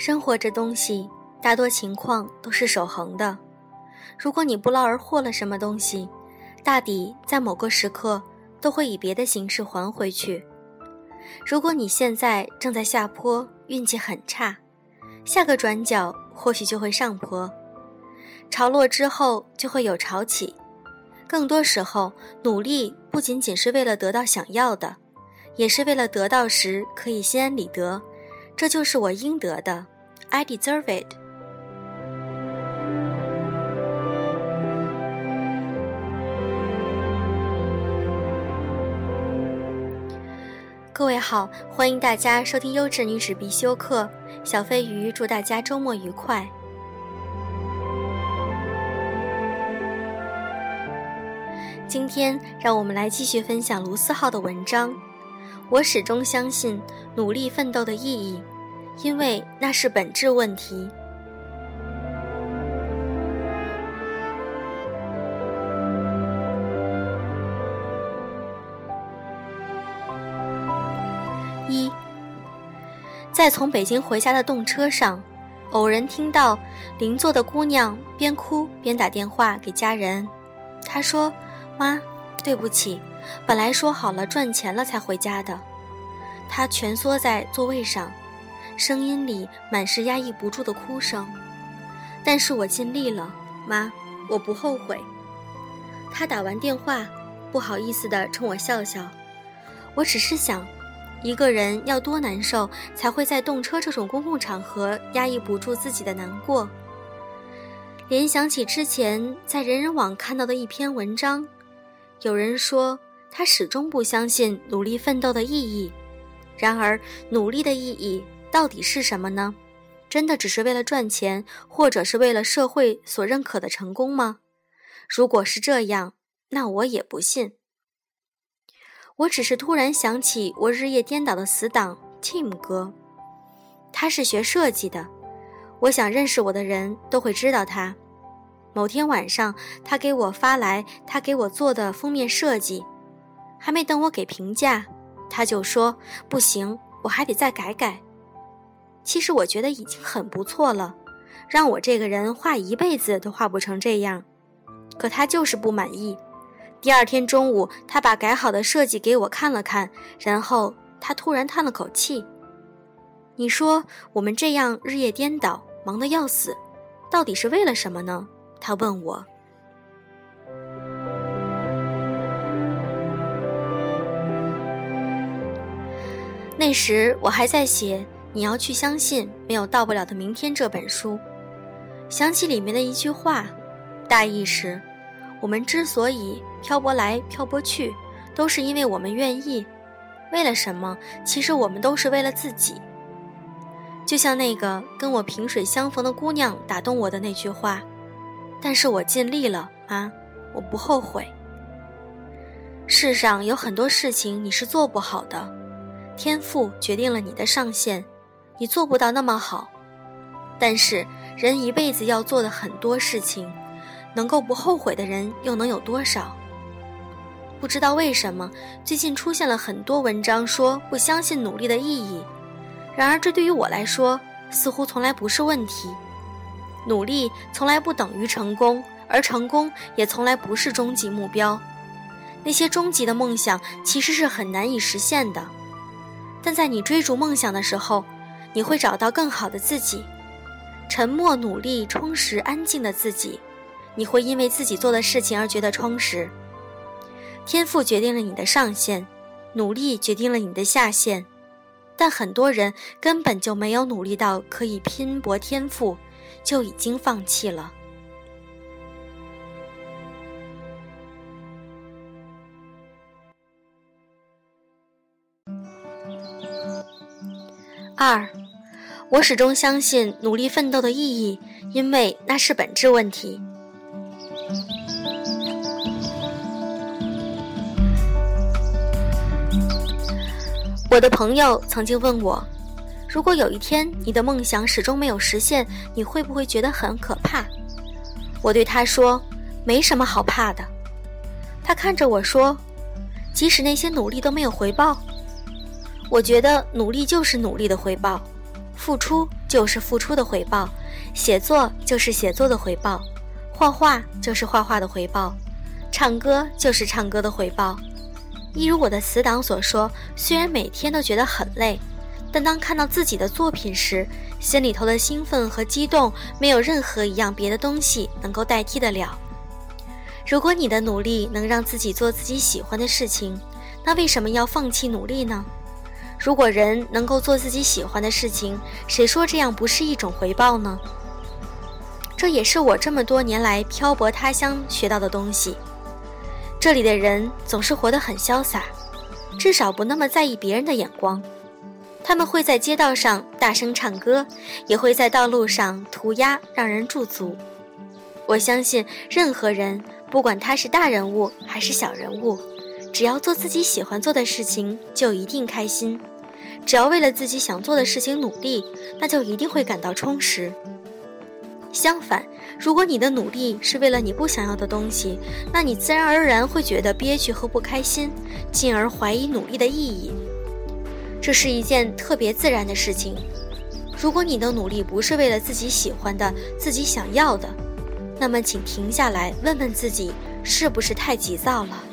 生活这东西，大多情况都是守恒的。如果你不劳而获了什么东西，大抵在某个时刻都会以别的形式还回去。如果你现在正在下坡，运气很差，下个转角或许就会上坡。潮落之后就会有潮起。更多时候，努力不仅仅是为了得到想要的，也是为了得到时可以心安理得。这就是我应得的，I deserve it。各位好，欢迎大家收听优质女子必修课。小飞鱼祝大家周末愉快。今天，让我们来继续分享卢思浩的文章。我始终相信努力奋斗的意义，因为那是本质问题。一，在从北京回家的动车上，偶然听到邻座的姑娘边哭边打电话给家人，她说。妈，对不起，本来说好了赚钱了才回家的。她蜷缩在座位上，声音里满是压抑不住的哭声。但是我尽力了，妈，我不后悔。他打完电话，不好意思地冲我笑笑。我只是想，一个人要多难受，才会在动车这种公共场合压抑不住自己的难过。联想起之前在人人网看到的一篇文章。有人说，他始终不相信努力奋斗的意义。然而，努力的意义到底是什么呢？真的只是为了赚钱，或者是为了社会所认可的成功吗？如果是这样，那我也不信。我只是突然想起我日夜颠倒的死党 Tim 哥，他是学设计的，我想认识我的人都会知道他。某天晚上，他给我发来他给我做的封面设计，还没等我给评价，他就说不行，我还得再改改。其实我觉得已经很不错了，让我这个人画一辈子都画不成这样，可他就是不满意。第二天中午，他把改好的设计给我看了看，然后他突然叹了口气：“你说我们这样日夜颠倒，忙得要死，到底是为了什么呢？”他问我，那时我还在写《你要去相信没有到不了的明天》这本书，想起里面的一句话，大意是：我们之所以漂泊来漂泊去，都是因为我们愿意。为了什么？其实我们都是为了自己。就像那个跟我萍水相逢的姑娘打动我的那句话。但是我尽力了，妈，我不后悔。世上有很多事情你是做不好的，天赋决定了你的上限，你做不到那么好。但是人一辈子要做的很多事情，能够不后悔的人又能有多少？不知道为什么，最近出现了很多文章说不相信努力的意义，然而这对于我来说，似乎从来不是问题。努力从来不等于成功，而成功也从来不是终极目标。那些终极的梦想其实是很难以实现的，但在你追逐梦想的时候，你会找到更好的自己，沉默、努力、充实、安静的自己。你会因为自己做的事情而觉得充实。天赋决定了你的上限，努力决定了你的下限，但很多人根本就没有努力到可以拼搏天赋。就已经放弃了。二，我始终相信努力奋斗的意义，因为那是本质问题。我的朋友曾经问我。如果有一天你的梦想始终没有实现，你会不会觉得很可怕？我对他说：“没什么好怕的。”他看着我说：“即使那些努力都没有回报，我觉得努力就是努力的回报，付出就是付出的回报，写作就是写作的回报，画画就是画画的回报，唱歌就是唱歌的回报。一如我的死党所说，虽然每天都觉得很累，但当看到自己的作品时，心里头的兴奋和激动，没有任何一样别的东西能够代替得了。如果你的努力能让自己做自己喜欢的事情，那为什么要放弃努力呢？如果人能够做自己喜欢的事情，谁说这样不是一种回报呢？这也是我这么多年来漂泊他乡学到的东西。这里的人总是活得很潇洒，至少不那么在意别人的眼光。他们会在街道上大声唱歌，也会在道路上涂鸦，让人驻足。我相信，任何人，不管他是大人物还是小人物。只要做自己喜欢做的事情，就一定开心；只要为了自己想做的事情努力，那就一定会感到充实。相反，如果你的努力是为了你不想要的东西，那你自然而然会觉得憋屈和不开心，进而怀疑努力的意义。这是一件特别自然的事情。如果你的努力不是为了自己喜欢的、自己想要的，那么请停下来问问自己，是不是太急躁了？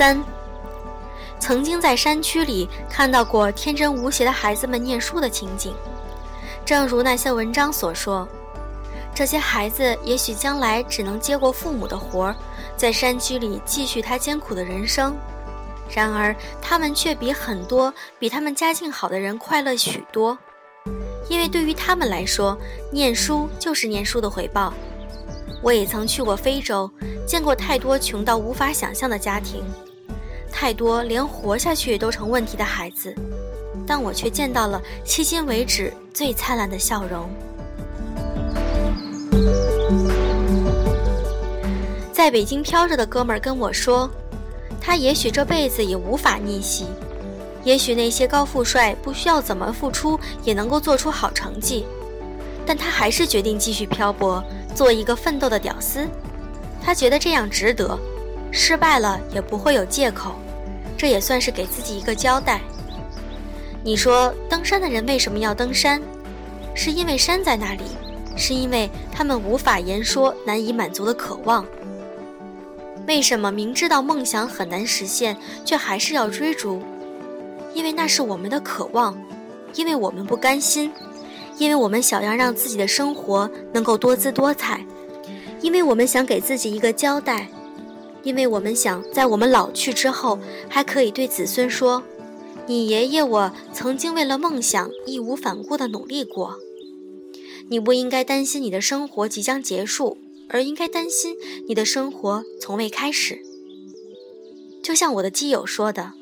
三，曾经在山区里看到过天真无邪的孩子们念书的情景。正如那些文章所说，这些孩子也许将来只能接过父母的活儿，在山区里继续他艰苦的人生。然而，他们却比很多比他们家境好的人快乐许多，因为对于他们来说，念书就是念书的回报。我也曾去过非洲，见过太多穷到无法想象的家庭。太多连活下去都成问题的孩子，但我却见到了迄今为止最灿烂的笑容。在北京飘着的哥们儿跟我说，他也许这辈子也无法逆袭，也许那些高富帅不需要怎么付出也能够做出好成绩，但他还是决定继续漂泊，做一个奋斗的屌丝。他觉得这样值得。失败了也不会有借口，这也算是给自己一个交代。你说登山的人为什么要登山？是因为山在那里，是因为他们无法言说、难以满足的渴望。为什么明知道梦想很难实现，却还是要追逐？因为那是我们的渴望，因为我们不甘心，因为我们想要让自己的生活能够多姿多彩，因为我们想给自己一个交代。因为我们想在我们老去之后，还可以对子孙说：“你爷爷我曾经为了梦想义无反顾地努力过。”你不应该担心你的生活即将结束，而应该担心你的生活从未开始。就像我的基友说的：“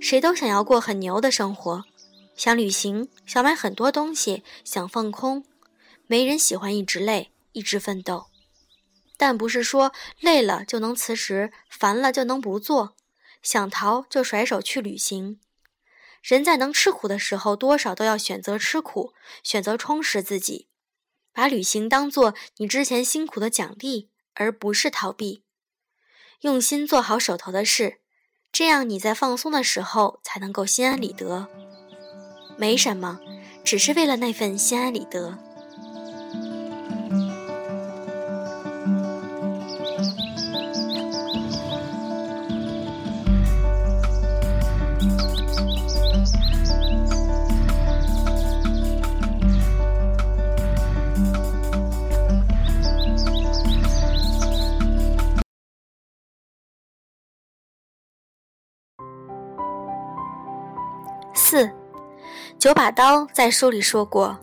谁都想要过很牛的生活，想旅行，想买很多东西，想放空，没人喜欢一直累，一直奋斗。”但不是说累了就能辞职，烦了就能不做，想逃就甩手去旅行。人在能吃苦的时候，多少都要选择吃苦，选择充实自己，把旅行当做你之前辛苦的奖励，而不是逃避。用心做好手头的事，这样你在放松的时候才能够心安理得。没什么，只是为了那份心安理得。九把刀在书里说过，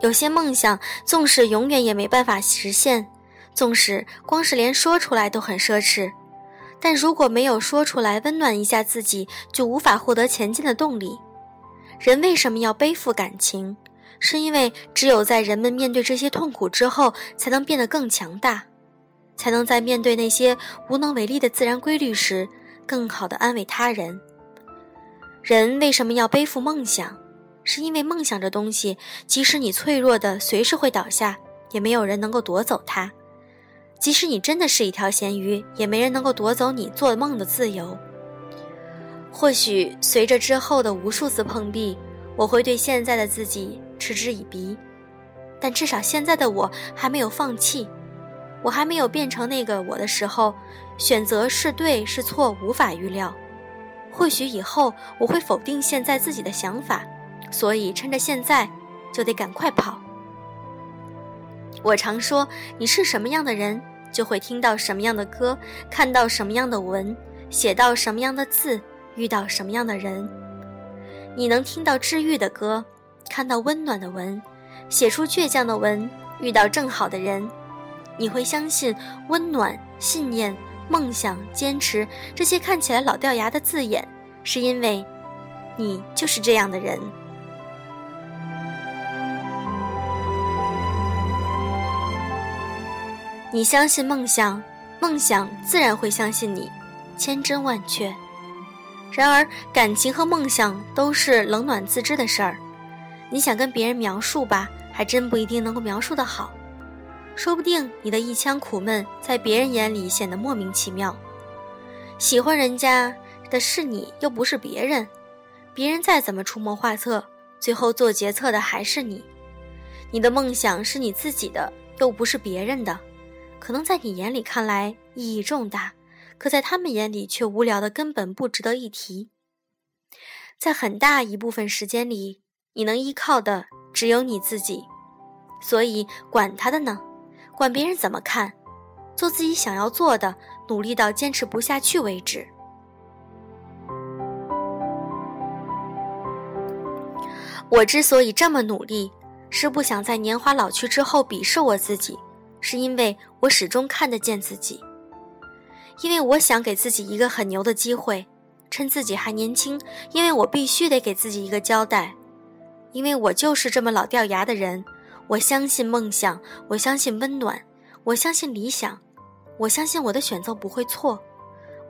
有些梦想纵使永远也没办法实现，纵使光是连说出来都很奢侈，但如果没有说出来温暖一下自己，就无法获得前进的动力。人为什么要背负感情？是因为只有在人们面对这些痛苦之后，才能变得更强大，才能在面对那些无能为力的自然规律时，更好的安慰他人。人为什么要背负梦想？是因为梦想这东西，即使你脆弱的随时会倒下，也没有人能够夺走它。即使你真的是一条咸鱼，也没人能够夺走你做梦的自由。或许随着之后的无数次碰壁，我会对现在的自己嗤之以鼻，但至少现在的我还没有放弃。我还没有变成那个我的时候，选择是对是错无法预料。或许以后我会否定现在自己的想法，所以趁着现在，就得赶快跑。我常说，你是什么样的人。就会听到什么样的歌，看到什么样的文，写到什么样的字，遇到什么样的人。你能听到治愈的歌，看到温暖的文，写出倔强的文，遇到正好的人。你会相信温暖、信念、梦想、坚持这些看起来老掉牙的字眼，是因为，你就是这样的人。你相信梦想，梦想自然会相信你，千真万确。然而，感情和梦想都是冷暖自知的事儿。你想跟别人描述吧，还真不一定能够描述得好。说不定你的一腔苦闷，在别人眼里显得莫名其妙。喜欢人家的是你，又不是别人。别人再怎么出谋划策，最后做决策的还是你。你的梦想是你自己的，又不是别人的。可能在你眼里看来意义重大，可在他们眼里却无聊的根本不值得一提。在很大一部分时间里，你能依靠的只有你自己，所以管他的呢，管别人怎么看，做自己想要做的，努力到坚持不下去为止。我之所以这么努力，是不想在年华老去之后鄙视我自己。是因为我始终看得见自己，因为我想给自己一个很牛的机会，趁自己还年轻，因为我必须得给自己一个交代，因为我就是这么老掉牙的人。我相信梦想，我相信温暖，我相信理想，我相信我的选择不会错，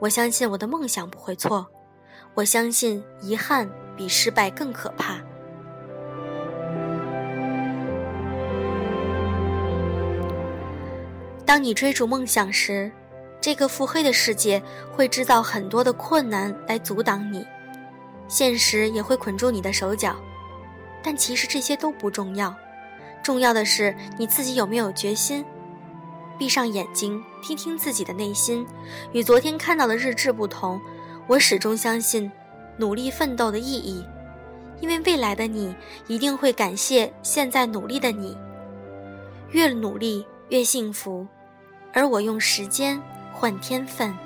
我相信我的梦想不会错，我相信遗憾比失败更可怕。当你追逐梦想时，这个腹黑的世界会制造很多的困难来阻挡你，现实也会捆住你的手脚。但其实这些都不重要，重要的是你自己有没有决心。闭上眼睛，听听自己的内心。与昨天看到的日志不同，我始终相信努力奋斗的意义，因为未来的你一定会感谢现在努力的你。越努力越幸福。而我用时间换天分。